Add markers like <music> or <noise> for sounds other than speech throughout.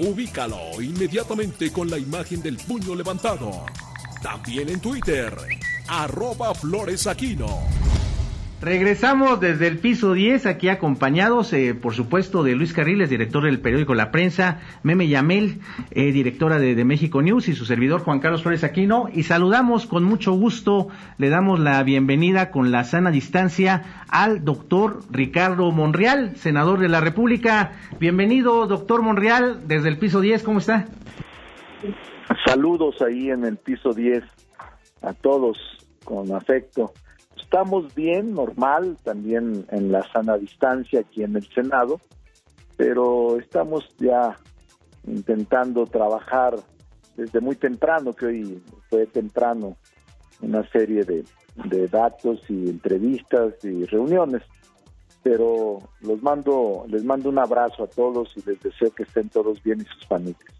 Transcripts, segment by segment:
Ubícalo inmediatamente con la imagen del puño levantado. También en Twitter, arroba floresaquino. Regresamos desde el piso 10, aquí acompañados, eh, por supuesto, de Luis Carriles, director del periódico La Prensa, Meme Yamel, eh, directora de, México News, y su servidor Juan Carlos Flores Aquino. Y saludamos con mucho gusto, le damos la bienvenida con la sana distancia al doctor Ricardo Monreal, senador de la República. Bienvenido, doctor Monreal, desde el piso 10, ¿cómo está? Saludos ahí en el piso 10 a todos con afecto. Estamos bien, normal, también en la sana distancia aquí en el Senado, pero estamos ya intentando trabajar desde muy temprano, que hoy fue temprano, una serie de, de datos y entrevistas y reuniones. Pero los mando, les mando un abrazo a todos y les deseo que estén todos bien y sus familias.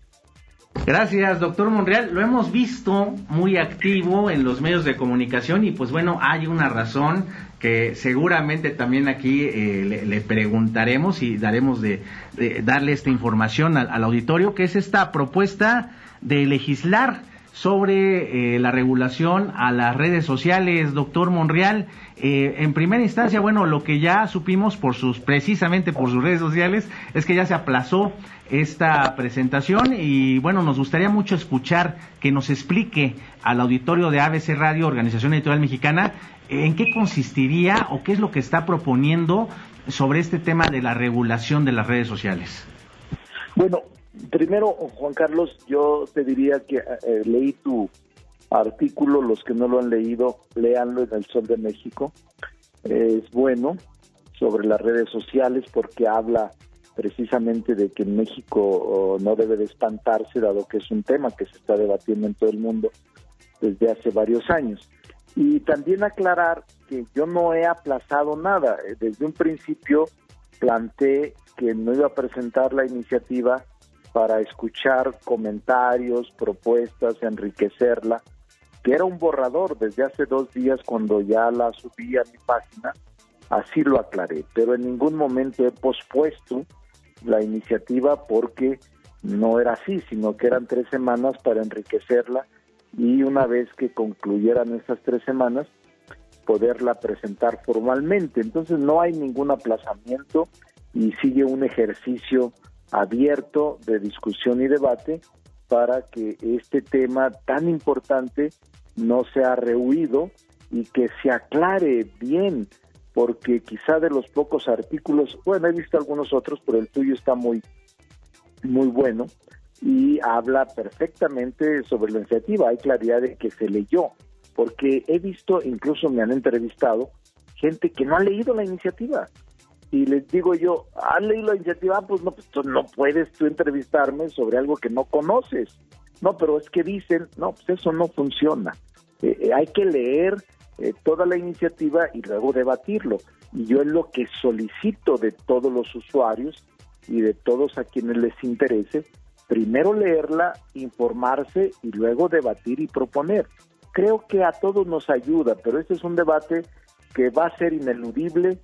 Gracias, doctor Monreal. Lo hemos visto muy activo en los medios de comunicación y pues bueno, hay una razón que seguramente también aquí eh, le, preguntaremos y daremos de, darle esta información al, auditorio, que es esta propuesta de legislar sobre eh, la regulación a las redes sociales, doctor Monreal. Eh, en primera instancia, bueno, lo que ya supimos por sus, precisamente por sus redes sociales, es que ya se aplazó esta presentación y bueno, nos gustaría mucho escuchar que nos explique al auditorio de ABC Radio, Organización Editorial Mexicana, en qué consistiría o qué es lo que está proponiendo sobre este tema de la regulación de las redes sociales. Bueno, primero, Juan Carlos, yo te diría que eh, leí tu artículo, los que no lo han leído, léanlo en El Sol de México. es bueno sobre las redes sociales porque habla precisamente de que México no debe de espantarse, dado que es un tema que se está debatiendo en todo el mundo desde hace varios años. Y también aclarar que yo no he aplazado nada. Desde un principio planteé que no iba a presentar la iniciativa para escuchar comentarios, propuestas, enriquecerla, que era un borrador desde hace dos días cuando ya la subí a mi página, así lo aclaré, pero en ningún momento he pospuesto la iniciativa porque no era así, sino que eran tres semanas para enriquecerla y una vez que concluyeran esas tres semanas, poderla presentar formalmente. Entonces no hay ningún aplazamiento y sigue un ejercicio abierto de discusión y debate para que este tema tan importante no sea rehuido y que se aclare bien porque quizá de los pocos artículos, bueno, he visto algunos otros, pero el tuyo está muy, muy bueno y habla perfectamente sobre la iniciativa. Hay claridad de que se leyó, porque he visto, incluso me han entrevistado, gente que no ha leído la iniciativa. Y les digo yo, ¿han leído la iniciativa? Pues no, pues no puedes tú entrevistarme sobre algo que no conoces. No, pero es que dicen, no, pues eso no funciona. Eh, eh, hay que leer eh, toda la iniciativa y luego debatirlo. Y yo es lo que solicito de todos los usuarios y de todos a quienes les interese, primero leerla, informarse y luego debatir y proponer. Creo que a todos nos ayuda, pero este es un debate que va a ser ineludible,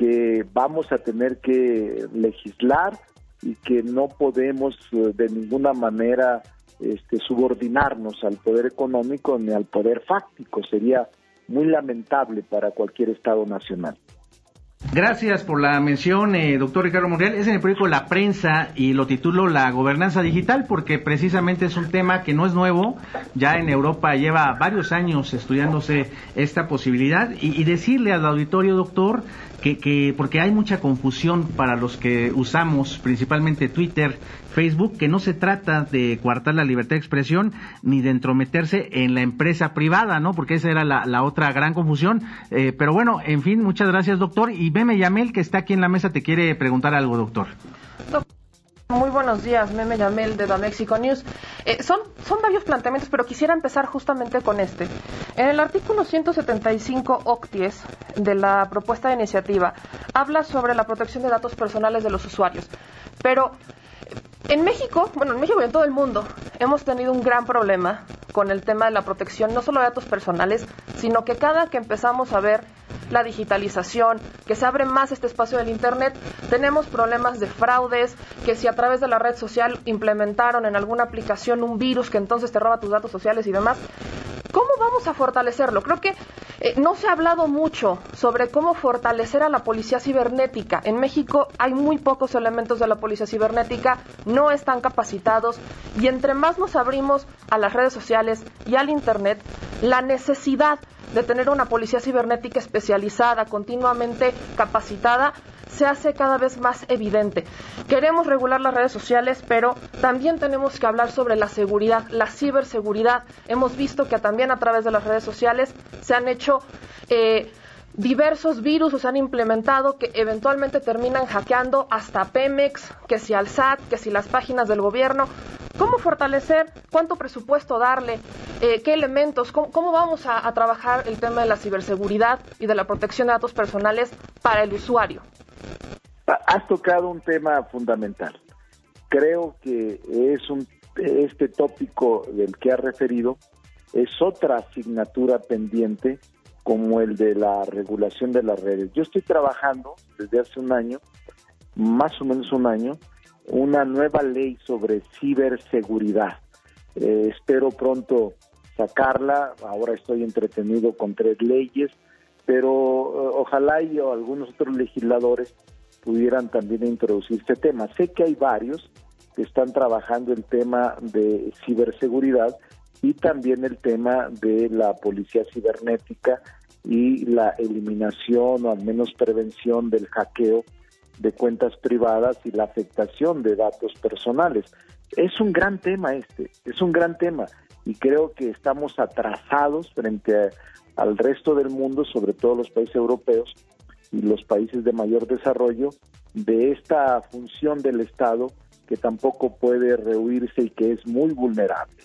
que vamos a tener que legislar y que no podemos eh, de ninguna manera este, subordinarnos al poder económico ni al poder fáctico. Sería muy lamentable para cualquier Estado nacional. Gracias por la mención, eh, doctor Ricardo Monreal. Es en el periódico La Prensa y lo titulo La gobernanza digital porque precisamente es un tema que no es nuevo. Ya en Europa lleva varios años estudiándose esta posibilidad y, y decirle al auditorio, doctor, que, que, porque hay mucha confusión para los que usamos principalmente Twitter, Facebook, que no se trata de coartar la libertad de expresión ni de entrometerse en la empresa privada, ¿no? Porque esa era la, otra gran confusión. Eh, pero bueno, en fin, muchas gracias, doctor. Y Beme Yamel, que está aquí en la mesa, te quiere preguntar algo, doctor. Muy buenos días, Meme Yamel de Mexico News. Eh, son, son varios planteamientos, pero quisiera empezar justamente con este. En el artículo 175 OCTIES de la propuesta de iniciativa habla sobre la protección de datos personales de los usuarios. Pero en México, bueno, en México y en todo el mundo, hemos tenido un gran problema con el tema de la protección, no solo de datos personales, sino que cada que empezamos a ver la digitalización, que se abre más este espacio del Internet, tenemos problemas de fraudes, que si a través de la red social implementaron en alguna aplicación un virus que entonces te roba tus datos sociales y demás. ¿Cómo vamos a fortalecerlo? Creo que eh, no se ha hablado mucho sobre cómo fortalecer a la policía cibernética. En México hay muy pocos elementos de la policía cibernética, no están capacitados y entre más nos abrimos a las redes sociales y al Internet, la necesidad de tener una policía cibernética especializada, continuamente capacitada, se hace cada vez más evidente. Queremos regular las redes sociales, pero también tenemos que hablar sobre la seguridad, la ciberseguridad. Hemos visto que también a través de las redes sociales se han hecho eh, diversos virus, se han implementado que eventualmente terminan hackeando hasta Pemex, que si al SAT, que si las páginas del gobierno. ¿Cómo fortalecer? ¿Cuánto presupuesto darle? Eh, ¿Qué elementos? ¿Cómo, vamos a trabajar el tema de la ciberseguridad y de la protección de datos personales para el usuario? Has tocado un tema fundamental. Creo que es un este tópico del que has referido es otra asignatura pendiente como el de la regulación de las redes. Yo estoy trabajando desde hace un año, más o menos un año, una nueva ley sobre ciberseguridad. Eh, espero pronto sacarla, ahora estoy entretenido con tres leyes, pero eh, ojalá y algunos otros legisladores pudieran también introducir este tema. Sé que hay varios que están trabajando el tema de ciberseguridad y también el tema de la policía cibernética y la eliminación o al menos prevención del hackeo de cuentas privadas y la afectación de datos personales. Es un gran tema este, es un gran tema y creo que estamos atrasados frente al resto del mundo, sobre todo los países europeos, y los países de mayor desarrollo de esta función del Estado que tampoco puede rehuirse y que es muy vulnerable.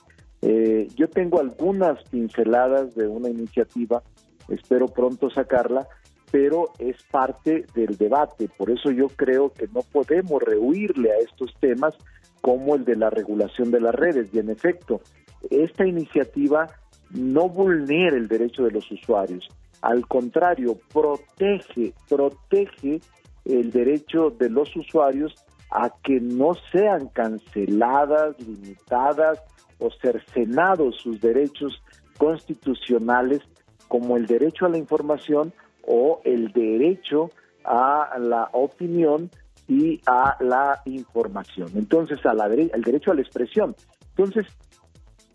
Eh, yo tengo algunas pinceladas de una iniciativa, espero pronto sacarla, pero es parte del debate. Por eso yo creo que no podemos rehuirle a estos temas como el de la regulación de las redes. Y en efecto, esta iniciativa no vulnera el derecho de los usuarios. Al contrario, protege, protege el derecho de los usuarios a que no sean canceladas, limitadas o cercenados sus derechos constitucionales como el derecho a la información o el derecho a la opinión y a la información. Entonces, a la, el derecho a la expresión. Entonces,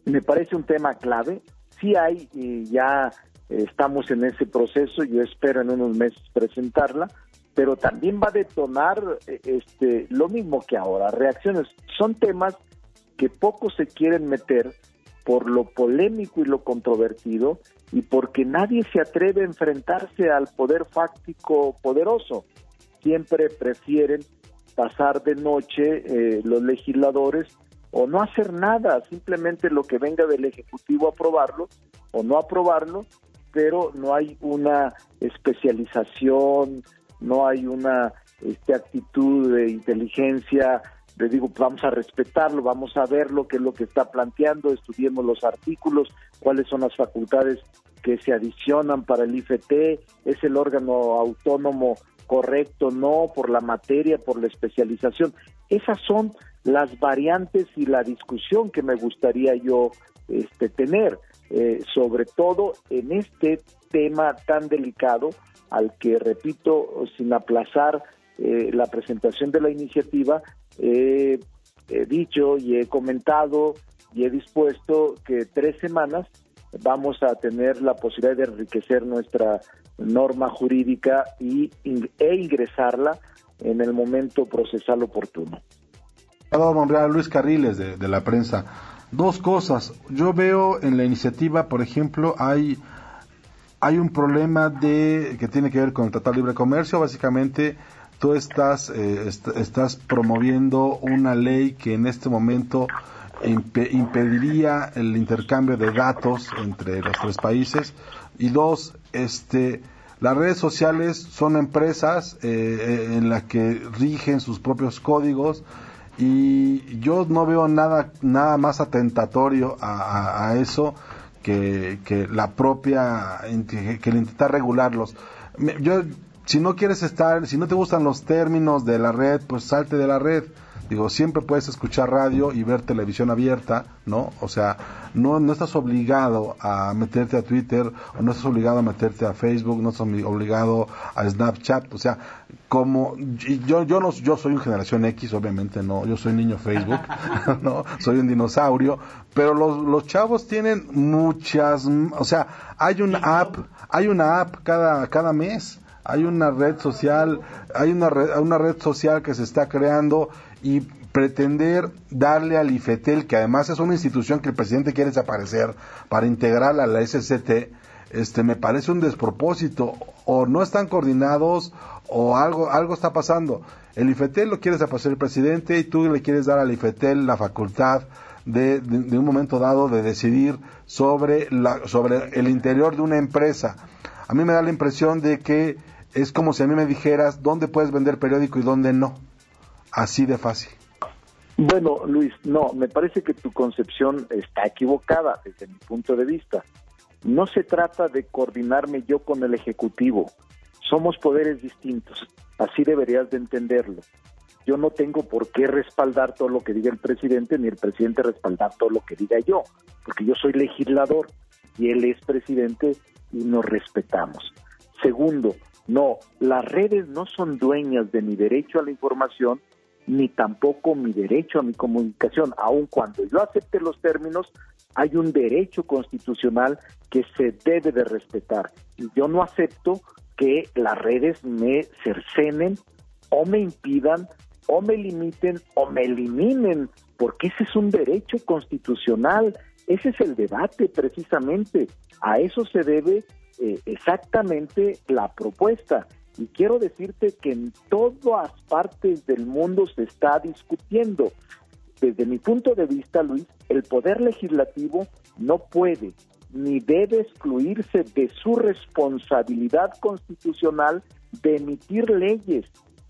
me parece un tema clave. Sí hay eh, ya Estamos en ese proceso, yo espero en unos meses presentarla, pero también va a detonar eh, este, lo mismo que ahora, reacciones. Son temas que poco se quieren meter por lo polémico y lo controvertido y porque nadie se atreve a enfrentarse al poder fáctico poderoso. Siempre prefieren pasar de noche eh, los legisladores o no hacer nada, simplemente lo que venga del Ejecutivo aprobarlo o no aprobarlo pero no hay una especialización, no hay una este, actitud de inteligencia, de digo, vamos a respetarlo, vamos a ver lo que es lo que está planteando, estudiemos los artículos, cuáles son las facultades que se adicionan para el IFT, es el órgano autónomo correcto, no, por la materia, por la especialización. Esas son las variantes y la discusión que me gustaría yo este, tener. Eh, sobre todo en este tema tan delicado al que, repito, sin aplazar eh, la presentación de la iniciativa, he dicho y he comentado y he dispuesto que tres semanas vamos a tener la posibilidad de enriquecer nuestra norma jurídica y, e ingresarla en el momento procesal oportuno. Luis Carriles de, de la prensa. Dos cosas. Yo veo en la iniciativa, por ejemplo, hay, hay un problema de que tiene que ver con el Tratado de Libre Comercio, básicamente tú estás, eh, estás promoviendo una ley que en este momento impediría el intercambio de datos entre los tres países y dos, este, las redes sociales son empresas eh, eh, en las que rigen sus propios códigos y yo no veo nada nada más atentatorio a, eso que, que, la propia que el intentar regularlos. Yo si no quieres estar, si no te gustan los términos de la red, pues salte de la red. Digo, siempre puedes escuchar radio y ver televisión abierta, ¿no? O sea, no, no estás obligado a meterte a Twitter, o no estás obligado a meterte a Facebook, no estás obligado a Snapchat, o sea, como yo yo no yo soy una generación X, obviamente no, yo soy niño Facebook, <laughs> <laughs> no, soy un dinosaurio, pero los, los chavos tienen muchas, o sea, hay una app, hay una app cada cada mes hay una red social, hay una red, una red social que se está creando y pretender darle al IFETEL, que además es una institución que el presidente quiere desaparecer, para integrarla a la SCT, este, me parece un despropósito. O no están coordinados o algo, algo está pasando. El IFETEL lo quiere desaparecer el presidente y tú le quieres dar al IFETEL la facultad de, de, un momento dado de decidir sobre, la, sobre el interior de una empresa. A mí me da la impresión de que es como si a mí me dijeras dónde puedes vender periódico y dónde no. Así de fácil. Bueno, Luis, no, me parece que tu concepción está equivocada desde mi punto de vista. No se trata de coordinarme yo con el Ejecutivo. Somos poderes distintos. Así deberías de entenderlo. Yo no tengo por qué respaldar todo lo que diga el presidente, ni el presidente respaldar todo lo que diga yo, porque yo soy legislador y él es presidente y nos respetamos. Segundo, no, las redes no son dueñas de mi derecho a la información ni tampoco mi derecho a mi comunicación. Aun cuando yo acepte los términos, hay un derecho constitucional que se debe de respetar. Y yo no acepto que las redes me cercenen o me impidan o me limiten o me eliminen, porque ese es un derecho constitucional. Ese es el debate precisamente. A eso se debe eh, exactamente la propuesta. Y quiero decirte que en todas partes del mundo se está discutiendo. Desde mi punto de vista, Luis, el poder legislativo no puede ni debe excluirse de su responsabilidad constitucional de emitir leyes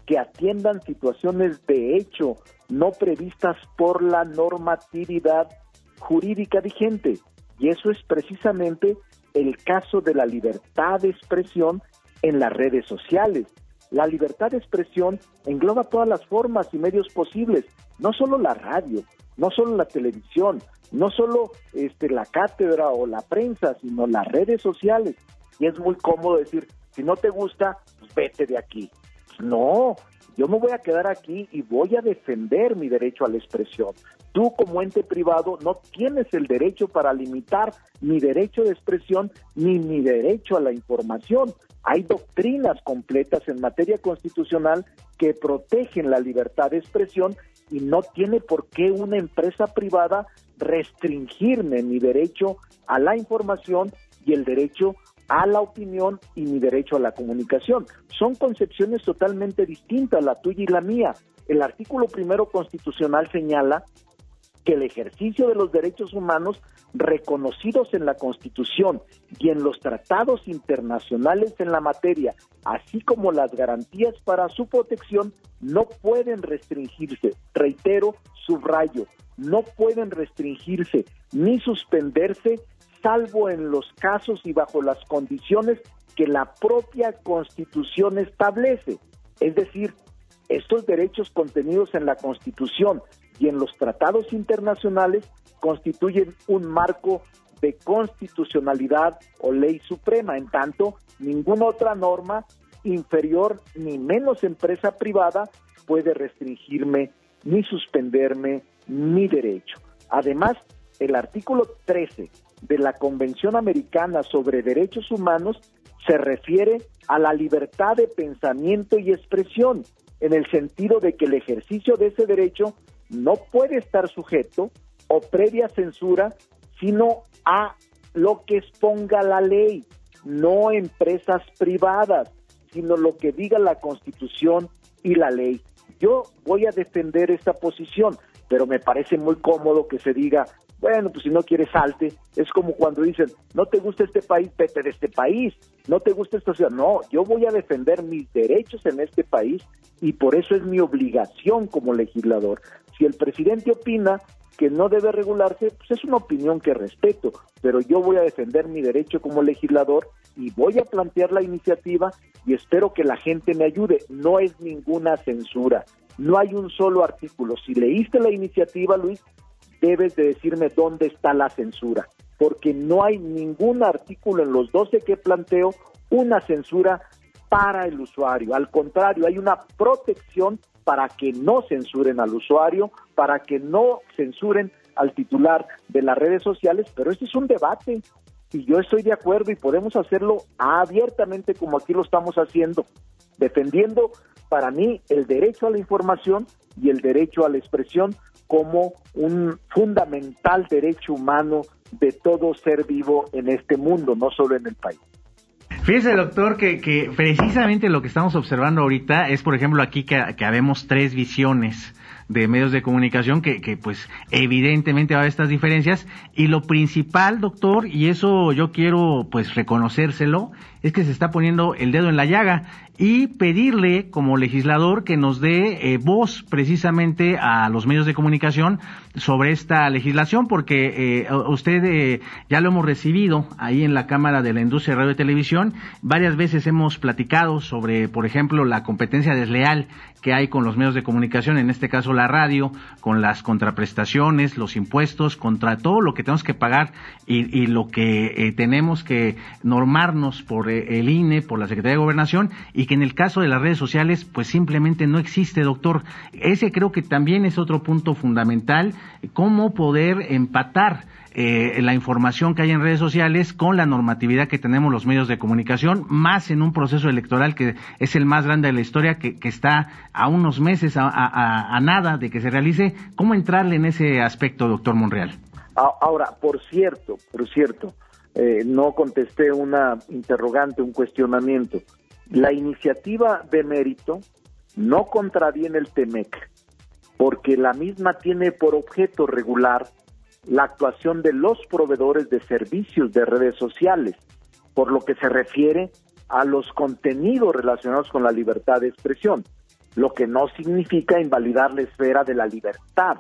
que atiendan situaciones de hecho no previstas por la normatividad jurídica vigente. Y eso es precisamente el caso de la libertad de expresión en las redes sociales. La libertad de expresión engloba todas las formas y medios posibles, no solo la radio, no solo la televisión, no solo este, la cátedra o la prensa, sino las redes sociales. Y es muy cómodo decir, si no te gusta, pues vete de aquí. No, yo me voy a quedar aquí y voy a defender mi derecho a la expresión. Tú como ente privado no tienes el derecho para limitar mi derecho de expresión ni mi derecho a la información. Hay doctrinas completas en materia constitucional que protegen la libertad de expresión y no tiene por qué una empresa privada restringirme mi derecho a la información y el derecho a la opinión y mi derecho a la comunicación. Son concepciones totalmente distintas, la tuya y la mía. El artículo primero constitucional señala que el ejercicio de los derechos humanos reconocidos en la Constitución y en los tratados internacionales en la materia, así como las garantías para su protección, no pueden restringirse. Reitero, subrayo, no pueden restringirse ni suspenderse salvo en los casos y bajo las condiciones que la propia Constitución establece. Es decir, estos derechos contenidos en la Constitución y en los tratados internacionales constituyen un marco de constitucionalidad o ley suprema. En tanto, ninguna otra norma inferior ni menos empresa privada puede restringirme ni suspenderme mi derecho. Además, el artículo 13 de la Convención Americana sobre Derechos Humanos se refiere a la libertad de pensamiento y expresión, en el sentido de que el ejercicio de ese derecho no puede estar sujeto o previa censura, sino a lo que exponga la ley, no empresas privadas, sino lo que diga la Constitución y la ley. Yo voy a defender esta posición, pero me parece muy cómodo que se diga, bueno, pues si no quieres salte, es como cuando dicen, no te gusta este país, vete de este país, no te gusta esta ciudad, no, yo voy a defender mis derechos en este país y por eso es mi obligación como legislador. Si el presidente opina que no debe regularse, pues es una opinión que respeto, pero yo voy a defender mi derecho como legislador y voy a plantear la iniciativa y espero que la gente me ayude. No es ninguna censura, no hay un solo artículo. Si leíste la iniciativa, Luis, debes de decirme dónde está la censura, porque no hay ningún artículo en los 12 que planteo una censura para el usuario. Al contrario, hay una protección para que no censuren al usuario, para que no censuren al titular de las redes sociales, pero este es un debate y yo estoy de acuerdo y podemos hacerlo abiertamente como aquí lo estamos haciendo, defendiendo para mí el derecho a la información y el derecho a la expresión como un fundamental derecho humano de todo ser vivo en este mundo, no solo en el país. Fíjese, doctor, que, que precisamente lo que estamos observando ahorita es, por ejemplo, aquí que, que habemos tres visiones de medios de comunicación que, que pues evidentemente va a haber estas diferencias y lo principal doctor y eso yo quiero pues reconocérselo es que se está poniendo el dedo en la llaga y pedirle como legislador que nos dé eh, voz precisamente a los medios de comunicación sobre esta legislación, porque eh, usted eh, ya lo hemos recibido ahí en la Cámara de la Industria de Radio y Televisión. Varias veces hemos platicado sobre, por ejemplo, la competencia desleal que hay con los medios de comunicación, en este caso la radio, con las contraprestaciones, los impuestos, contra todo lo que tenemos que pagar y, y lo que tenemos que normarnos por el INE, por la Secretaría de Gobernación y que en el caso de las redes sociales pues simplemente no existe, doctor. Ese creo que también es otro punto fundamental, cómo poder empatar eh, la información que hay en redes sociales con la normatividad que tenemos los medios de comunicación, más en un proceso electoral que es el más grande de la historia, que, está a unos meses, a, nada de que se realice. ¿Cómo entrarle en ese aspecto, doctor Monreal? Ahora, por cierto, por cierto, eh, no contesté una interrogante, un cuestionamiento. La iniciativa de mérito no contraviene el TEMEC, porque la misma tiene por objeto regular la actuación de los proveedores de servicios de redes sociales, por lo que se refiere a los contenidos relacionados con la libertad de expresión, lo que no significa invalidar la esfera de la libertad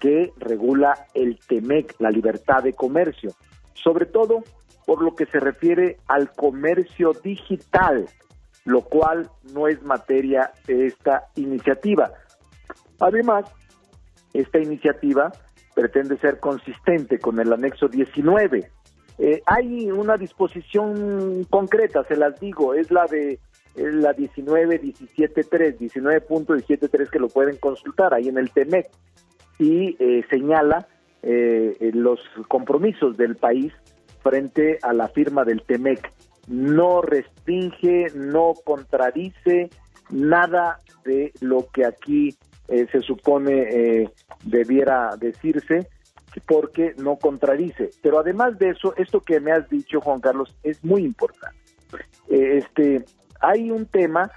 que regula el TEMEC, la libertad de comercio, sobre todo por lo que se refiere al comercio digital, lo cual no es materia de esta iniciativa. Además, esta iniciativa pretende ser consistente con el anexo 19. Eh, hay una disposición concreta, se las digo, es la de la 19.17.3, 19.173 que lo pueden consultar ahí en el TEMEC y eh, señala eh, los compromisos del país frente a la firma del TEMEC no restringe, no contradice nada de lo que aquí eh, se supone eh, debiera decirse porque no contradice. Pero además de eso, esto que me has dicho, Juan Carlos, es muy importante. Eh, este, hay un tema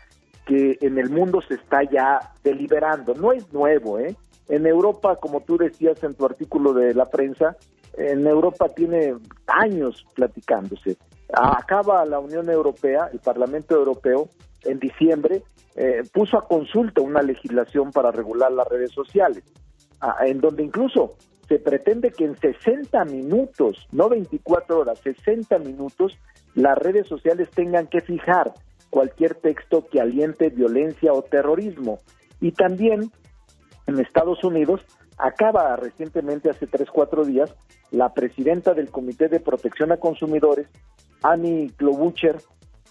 que en el mundo se está ya deliberando, no es nuevo, ¿eh? En Europa, como tú decías en tu artículo de la prensa, en Europa tiene años platicándose. Acaba la Unión Europea, el Parlamento Europeo, en diciembre, eh, puso a consulta una legislación para regular las redes sociales, en donde incluso se pretende que en 60 minutos, no 24 horas, 60 minutos, las redes sociales tengan que fijar cualquier texto que aliente violencia o terrorismo. Y también en Estados Unidos acaba recientemente, hace 3, 4 días, la presidenta del Comité de Protección a Consumidores Annie Klobucher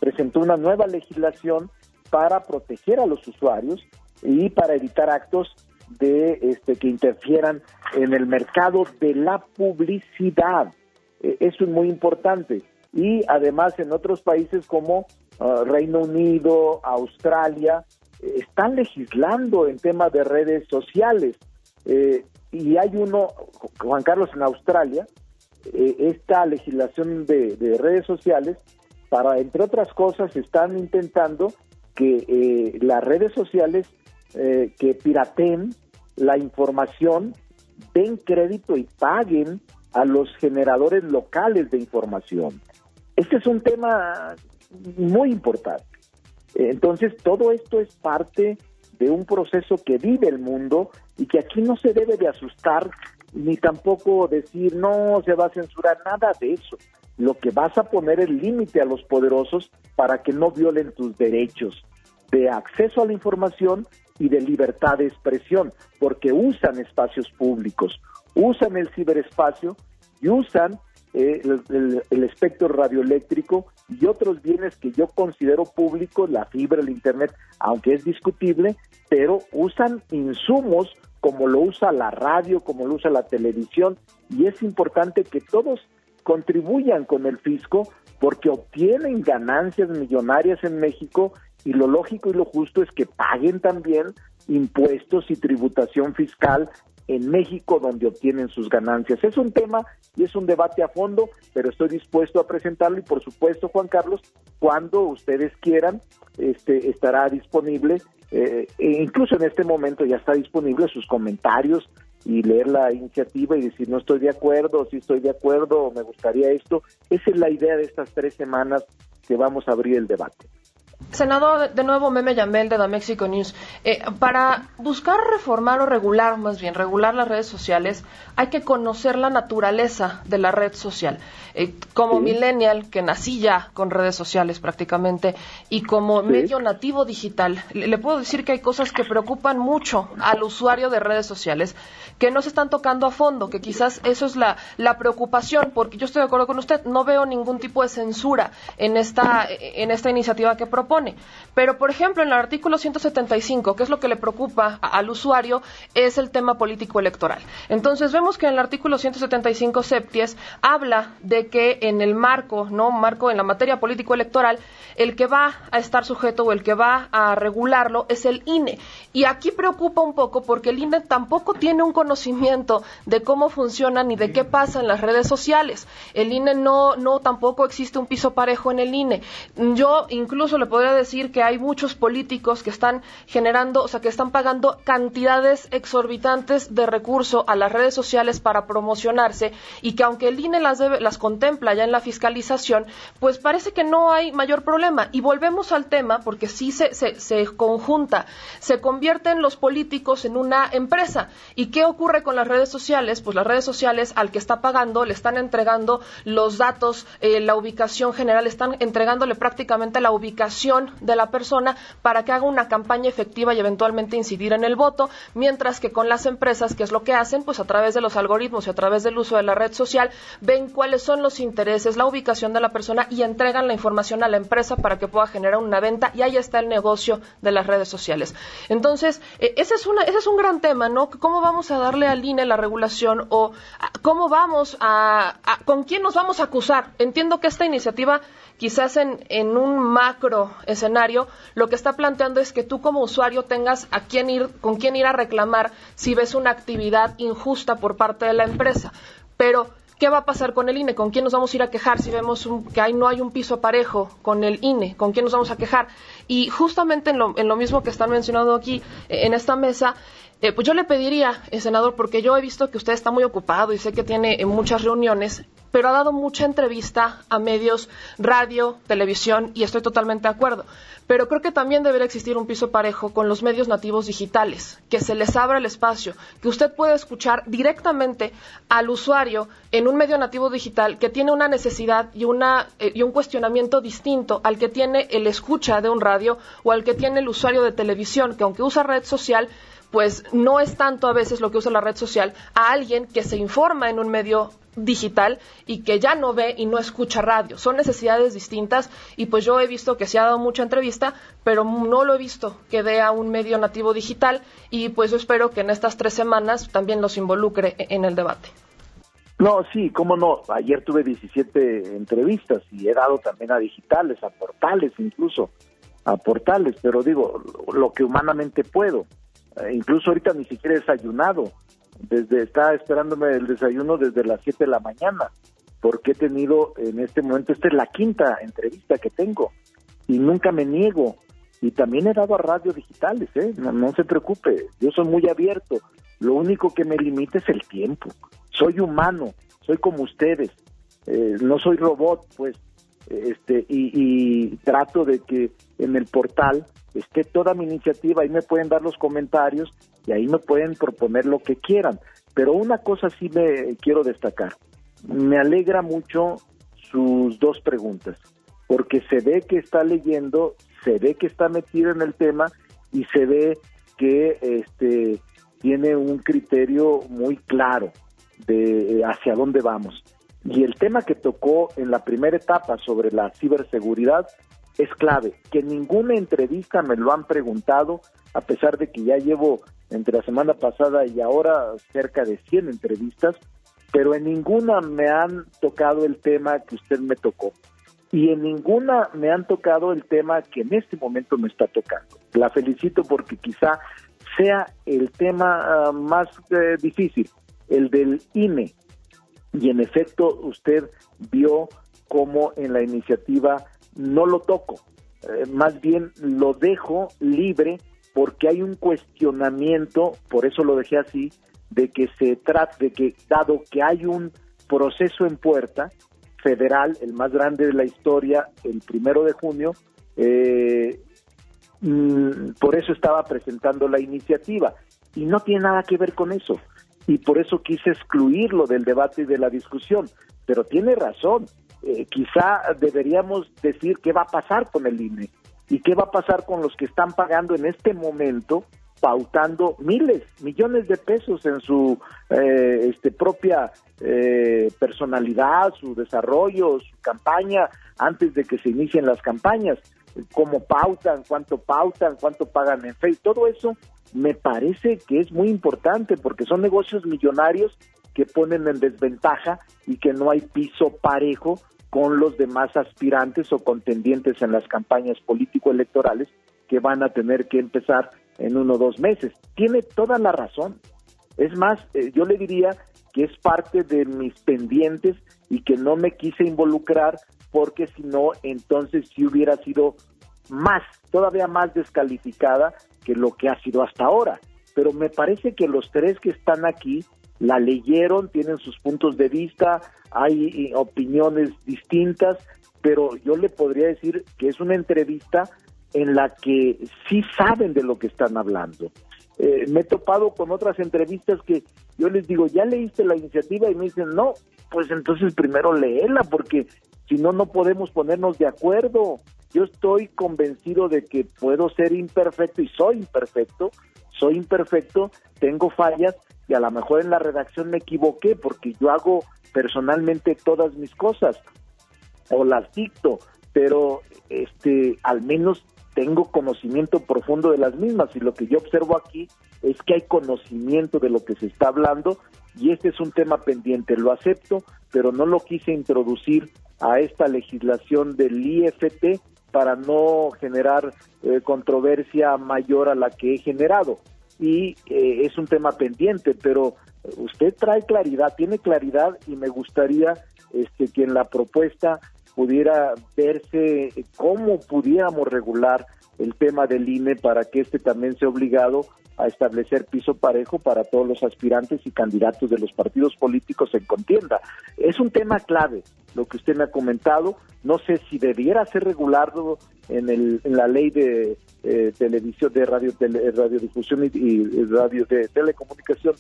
presentó una nueva legislación para proteger a los usuarios y para evitar actos de este que interfieran en el mercado de la publicidad. E, eso es muy importante. Y además en otros países como ah, Reino Unido, Australia, están legislando en temas de redes sociales. Eh, y hay uno, Juan Carlos, en Australia, eh, esta legislación de, redes sociales para, entre otras cosas, están intentando que eh, las redes sociales eh, que pirateen la información den crédito y paguen a los generadores locales de información. Este es un tema muy importante. Entonces, todo esto es parte de un proceso que vive el mundo y que aquí no se debe de asustar ni tampoco decir no se va a censurar nada de eso. Lo que vas a poner el límite a los poderosos para que no violen tus derechos de acceso a la información y de libertad de expresión, porque usan espacios públicos, usan el ciberespacio y usan eh, el, espectro radioeléctrico y otros bienes que yo considero públicos, la fibra, el Internet, aunque es discutible, pero usan insumos como lo usa la radio, como lo usa la televisión, y es importante que todos contribuyan con el fisco porque obtienen ganancias millonarias en México y lo lógico y lo justo es que paguen también impuestos y tributación fiscal en México donde obtienen sus ganancias. Es un tema y es un debate a fondo, pero estoy dispuesto a presentarlo y por supuesto, Juan Carlos, cuando ustedes quieran, este estará disponible, eh, e incluso en este momento ya está disponible sus comentarios y leer la iniciativa y decir no estoy de acuerdo, si estoy de acuerdo, me gustaría esto. Esa es la idea de estas tres semanas que vamos a abrir el debate. Senador, de nuevo Meme Yamel de The Mexico News. Eh, para buscar reformar o regular, más bien, regular las redes sociales, hay que conocer la naturaleza de la red social. Eh, como millennial, que nací ya con redes sociales prácticamente, y como medio nativo digital, le, puedo decir que hay cosas que preocupan mucho al usuario de redes sociales, que no se están tocando a fondo, que quizás eso es la, la preocupación, porque yo estoy de acuerdo con usted, no veo ningún tipo de censura en esta, en esta iniciativa que propone. Pero, por ejemplo, en el artículo 175, que es lo que le preocupa al usuario, es el tema político electoral. Entonces, vemos que en el artículo 175 septies habla de que en el marco, ¿no? Marco en la materia político electoral, el que va a estar sujeto o el que va a regularlo es el INE. Y aquí preocupa un poco porque el INE tampoco tiene un conocimiento de cómo funcionan ni de qué pasa en las redes sociales. El INE no, no tampoco existe un piso parejo en el INE. Yo incluso le podría decir que hay muchos políticos que están generando, o sea, que están pagando cantidades exorbitantes de recursos a las redes sociales para promocionarse y que aunque el INE las, debe, las contempla ya en la fiscalización, pues parece que no hay mayor problema. Y volvemos al tema, porque sí se, se, se conjunta, se convierten los políticos en una empresa. ¿Y qué ocurre con las redes sociales? Pues las redes sociales al que está pagando le están entregando los datos, eh, la ubicación general, están entregándole prácticamente la ubicación de la persona para que haga una campaña efectiva y eventualmente incidir en el voto, mientras que con las empresas, que es lo que hacen, pues a través de los algoritmos y a través del uso de la red social, ven cuáles son los intereses, la ubicación de la persona y entregan la información a la empresa para que pueda generar una venta y ahí está el negocio de las redes sociales. Entonces, eh, ese, es una, ese es un gran tema, ¿no? ¿Cómo vamos a darle al INE la regulación o cómo vamos a, con quién nos vamos a acusar? Entiendo que esta iniciativa quizás en, en, un macro escenario, lo que está planteando es que tú como usuario tengas a quién ir, con quién ir a reclamar si ves una actividad injusta por parte de la empresa. Pero, ¿qué va a pasar con el INE? ¿Con quién nos vamos a ir a quejar si vemos que ahí no hay un piso parejo con el INE? ¿Con quién nos vamos a quejar? Y justamente en lo, en lo mismo que están mencionando aquí eh, en esta mesa, eh, pues yo le pediría, senador, porque yo he visto que usted está muy ocupado y sé que tiene eh, muchas reuniones, pero ha dado mucha entrevista a medios, radio, televisión, y estoy totalmente de acuerdo. Pero creo que también debería existir un piso parejo con los medios nativos digitales, que se les abra el espacio, que usted pueda escuchar directamente al usuario en un medio nativo digital que tiene una necesidad y, una, eh, y un cuestionamiento distinto al que tiene el escucha de un radio o al que tiene el usuario de televisión, que aunque usa red social, pues no es tanto a veces lo que usa la red social a alguien que se informa en un medio digital y que ya no ve y no escucha radio. Son necesidades distintas y pues yo he visto que se ha dado mucha entrevista, pero no lo he visto que dé a un medio nativo digital y pues yo espero que en estas tres semanas también los involucre e-, en el debate. No, sí, cómo no. Ayer tuve 17 entrevistas y he dado también a digitales, a portales incluso, a portales, pero digo, lo que humanamente puedo. Eh, incluso ahorita ni siquiera he desayunado. Desde está esperándome el desayuno desde las 7 de la mañana, porque he tenido en este momento esta es la quinta entrevista que tengo y nunca me niego y también he dado a radio digitales, ¿eh? No, se preocupe, yo soy muy abierto. Lo único que me limita es el tiempo. Soy humano, soy como ustedes, eh, no soy robot, pues, este, y, trato de que en el portal esté toda mi iniciativa, ahí me pueden dar los comentarios y ahí me pueden proponer lo que quieran. Pero una cosa sí me quiero destacar. Me alegra mucho sus dos preguntas, porque se ve que está leyendo, se ve que está metido en el tema y se ve que este tiene un criterio muy claro de hacia dónde vamos. Y el tema que tocó en la primera etapa sobre la ciberseguridad es clave, que ninguna entrevista me lo han preguntado, a pesar de que ya llevo entre la semana pasada y ahora cerca de 100 entrevistas, pero en ninguna me han tocado el tema que usted me tocó. Y en ninguna me han tocado el tema que en este momento me está tocando. La felicito porque quizá sea el tema ah, más eh, difícil, el del INE, y en efecto usted vio cómo en la iniciativa no lo toco, eh, más bien lo dejo libre porque hay un cuestionamiento, por eso lo dejé así, de que se trata, de que dado que hay un proceso en puerta federal, el más grande de la historia, el primero de junio, eh, mm, por eso estaba presentando la iniciativa. Y no tiene nada que ver con eso. Y por eso quise excluirlo del debate y de la discusión. Pero tiene razón, eh, quizá deberíamos decir qué va a pasar con el INE y qué va a pasar con los que están pagando en este momento pautando miles, millones de pesos en su eh, este, propia eh, personalidad, su desarrollo, su campaña, antes de que se inicien las campañas, cómo pautan, cuánto pautan, cuánto pagan en Facebook, todo eso me parece que es muy importante porque son negocios millonarios que ponen en desventaja y que no hay piso parejo con los demás aspirantes o contendientes en las campañas político-electorales que van a tener que empezar en uno o dos meses. Tiene toda la razón. Es más, eh, yo le diría que es parte de mis pendientes y que no me quise involucrar porque si no, entonces sí hubiera sido más, todavía más descalificada que lo que ha sido hasta ahora. Pero me parece que los tres que están aquí la leyeron, tienen sus puntos de vista, hay opiniones distintas, pero yo le podría decir que es una entrevista en la que sí saben de lo que están hablando. Eh, me he topado con otras entrevistas que yo les digo, ¿ya leíste la iniciativa? Y me dicen, no, pues entonces primero léela, porque si no, no podemos ponernos de acuerdo. Yo estoy convencido de que puedo ser imperfecto y soy imperfecto, soy imperfecto, tengo fallas y a lo mejor en la redacción me equivoqué porque yo hago personalmente todas mis cosas o las dicto, pero este al menos tengo conocimiento profundo de las mismas y lo que yo observo aquí es que hay conocimiento de lo que se está hablando y este es un tema pendiente, lo acepto, pero no lo quise introducir a esta legislación del IFT para no generar eh, controversia mayor a la que he generado. Y eh, es un tema pendiente, pero usted trae claridad, tiene claridad y me gustaría este, que en la propuesta pudiera verse cómo pudiéramos regular el tema del INE para que este también sea obligado a establecer piso parejo para todos los aspirantes y candidatos de los partidos políticos en contienda. Es un tema clave lo que usted me ha comentado. No sé si debiera ser regulado en, el, en la ley de eh, televisión, de radio, radiodifusión y, radio de telecomunicación.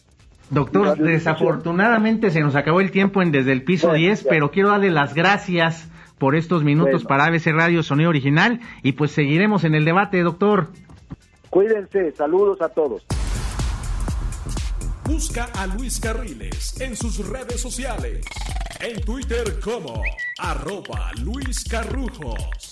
Doctor, desafortunadamente se nos acabó el tiempo en desde el piso 10, pero quiero darle las gracias por estos minutos para ABC Radio Sonido Original y pues seguiremos en el debate, doctor. Cuídense, saludos a todos. Busca a Luis Carriles en sus redes sociales. En Twitter como arroba Luis Carrujos.